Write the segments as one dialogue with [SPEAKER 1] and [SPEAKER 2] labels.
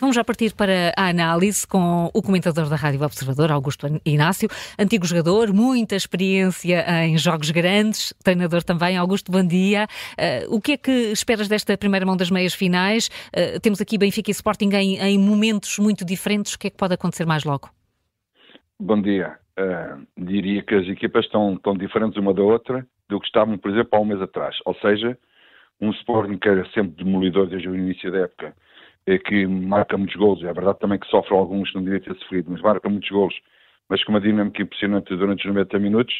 [SPEAKER 1] Vamos já partir para a análise com o comentador da Rádio Observador, Augusto Inácio, antigo jogador, muita experiência em jogos grandes, treinador também. Augusto, bom dia. Uh, o que é que esperas desta primeira mão das meias finais? Uh, temos aqui Benfica e Sporting em, em, momentos muito diferentes. O que é que pode acontecer mais logo?
[SPEAKER 2] Bom dia. Uh, diria que as equipas estão tão diferentes uma da outra do que estavam, por exemplo, há um mês atrás. Ou seja, um Sporting que era sempre demolidor desde o início da época que marca muitos golos. É verdade também que sofre alguns, não devia ter sofrido, mas marca muitos golos. Mas com uma dinâmica impressionante durante os 90 minutos.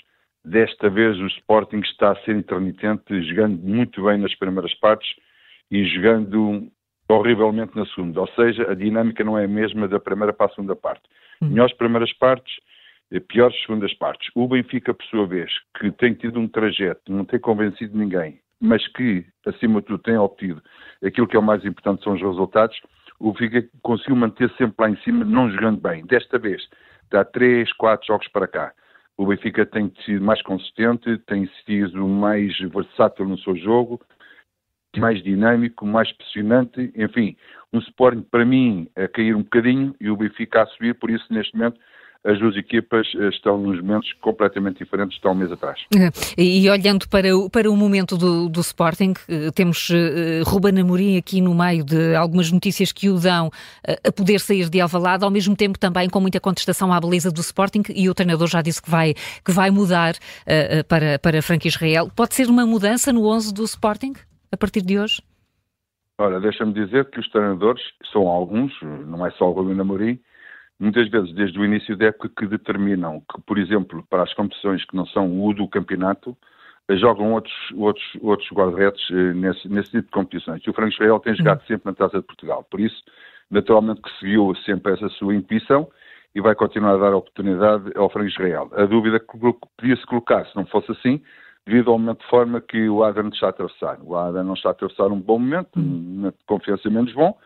[SPEAKER 2] Desta vez o Sporting está a ser intermitente, jogando muito bem nas primeiras partes e jogando horrivelmente na segunda. Ou seja, a dinâmica não é a mesma da primeira para a segunda parte. Hum. Melhores primeiras partes, eh, piores segundas partes. O Benfica, por sua vez, que tem tido um trajeto, não tem convencido ninguém, mas que, acima de tudo, tem obtido aquilo que é o mais importante, são os resultados, o Benfica conseguiu manter sempre lá em cima, não jogando bem. Desta vez, dá três, quatro jogos para cá. O Benfica tem sido mais consistente, tem sido mais versátil no seu jogo, mais dinâmico, mais pressionante, enfim, um Sporting para mim a cair um bocadinho e o Benfica a subir, por isso neste momento as duas equipas eh, estão nos momentos completamente diferentes estão um mês atrás.
[SPEAKER 1] Eh, e, olhando para o, para o momento do, do Sporting, eh, temos uh, Ruben Amorim aqui no meio de algumas notícias que o dão a poder sair de Alvalade, ao mesmo tempo também com muita contestação à beleza do Sporting e o treinador já disse que vai, que vai mudar para, para Frank Israel. Pode ser uma mudança no 11 do Sporting a partir de hoje?
[SPEAKER 2] Ora, deixa-me dizer que os treinadores são alguns, não é só o Ruben Amorim, muitas vezes desde o início da época que determinam que, por exemplo, para as competições que não são o do campeonato, jogam outros, outros, outros guarda-redes eh, nesse, nesse tipo de competições. E o Franco Israel tem jogado sempre na Taça de Portugal. Por isso, naturalmente que seguiu sempre essa sua intuição e vai continuar a dar oportunidade ao Franco Israel. A dúvida que podia-se colocar, se não fosse assim, devido ao momento de forma que o Adam está a atravessar. O Adam não está a atravessar um bom momento, um de confiança menos bom,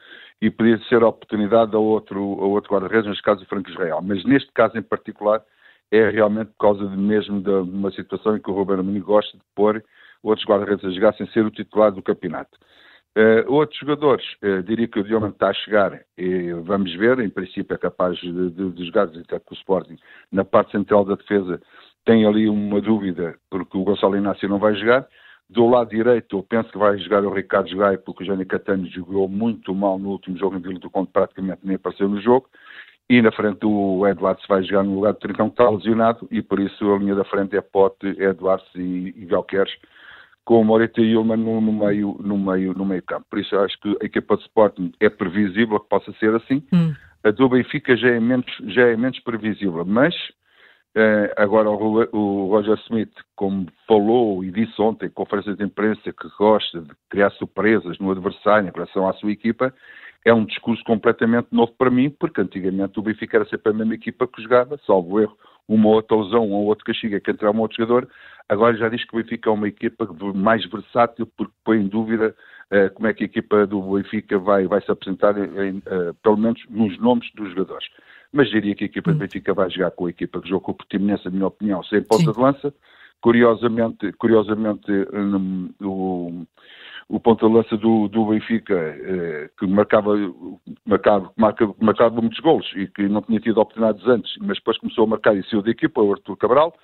[SPEAKER 2] e podia ser a oportunidade a outro, a outro guarda-redes, neste caso o Franco Israel. Mas neste caso em particular é realmente por causa de mesmo de uma situação em que o Ruben Amorim gosta de pôr outros guarda-redes a jogar sem ser o titular do campeonato. Uh, outros jogadores, uh, diria que o Dioman está a chegar, e vamos ver, em princípio é capaz de, de, de jogar até com o Sporting na parte central da defesa, tem ali uma dúvida, porque o Gonçalo Inácio não vai jogar, do lado direito, eu penso que vai jogar o Ricardo Gaia, porque o Jânio Catano jogou muito mal no último jogo em Vila do Conde, praticamente nem apareceu no jogo. E na frente o Eduardo vai jogar no lugar do Trincão, que está lesionado, e por isso a linha da frente é Pote, Eduardo e, e Galqueres, com o Morita e Ilman no, no, meio, no, meio, no meio campo. Por isso acho que a equipa de Sporting é previsível que possa ser assim. Hum. A do Benfica já é menos, já é menos previsível, mas agora, o, Roger Smith, como falou e disse ontem em conferência de imprensa que gosta de criar surpresas no adversário em relação à sua equipa, é um discurso completamente novo para mim, porque antigamente o Benfica era sempre a mesma equipa que jogava, salvo erro, uma outra lesão, um outro castigo, é que entrar um outro jogador. Agora já diz que o Benfica é uma equipa mais versátil, porque põe em dúvida como é que a equipa do Benfica vai, vai se apresentar, em, uh, pelo menos nos nomes dos jogadores mas diria que a equipa do hum. Benfica vai jogar com a equipa que jogou com o Portimonense, na minha opinião, sem ponta de lança. Curiosamente, curiosamente um, o, o ponta de lança do, do Benfica, eh, que marcava, marcava, marcava, marcava muitos golos e que não tinha tido oportunidades antes, mas depois começou a marcar e saiu da equipa, o Artur Cabral,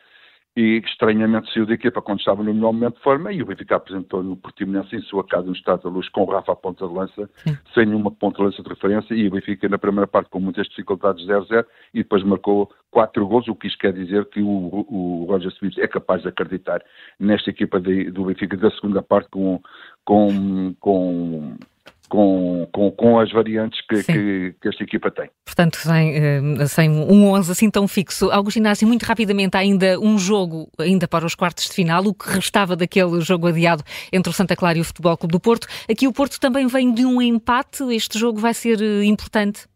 [SPEAKER 2] e estranhamente saiu da equipa quando estava no melhor momento de forma e o Benfica apresentou-lhe o Portimonense em sua casa no Estado da Luz com o Rafa à ponta de lança, Sim. sem nenhuma ponta de lança de referência e o Benfica na primeira parte com muitas dificuldades 0-0 e depois marcou quatro gols, o que isto quer dizer que o, o Roger Smith é capaz de acreditar nesta equipa de, do Benfica da segunda parte com, com, com com, com, com as variantes que, que, que, esta equipa tem.
[SPEAKER 1] Portanto, sem, eh, sem um 11 assim tão fixo. Augusto Inácio, muito rapidamente, ainda um jogo ainda para os quartos de final, o que restava daquele jogo adiado entre o Santa Clara e o Futebol Clube do Porto. Aqui o Porto também vem de um empate, este jogo vai ser eh, importante?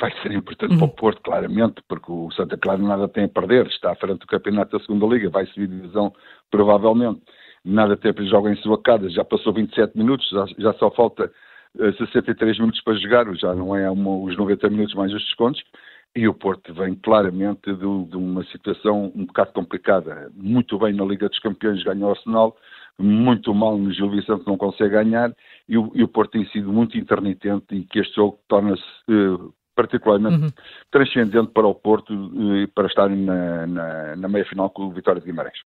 [SPEAKER 2] Vai ser importante uhum. para o Porto, claramente, porque o Santa Clara nada tem a perder, está à frente do campeonato da segunda Liga, vai subir divisão provavelmente nada tempo joga em sua casa, já passou 27 minutos, já, já só falta uh, eh, 63 minutos para jogar, já não é uma, os 90 minutos mais os descontos, e o Porto vem claramente de, de, uma situação um bocado complicada. Muito bem na Liga dos Campeões, ganhou o Arsenal, muito mal no Gil Vicente, não consegue ganhar, e o, e o Porto tem sido muito intermitente e que este jogo torna-se uh, particularmente uhum. transcendente para o Porto e uh, para estar na, na, na meia-final com o Vitória de Guimarães.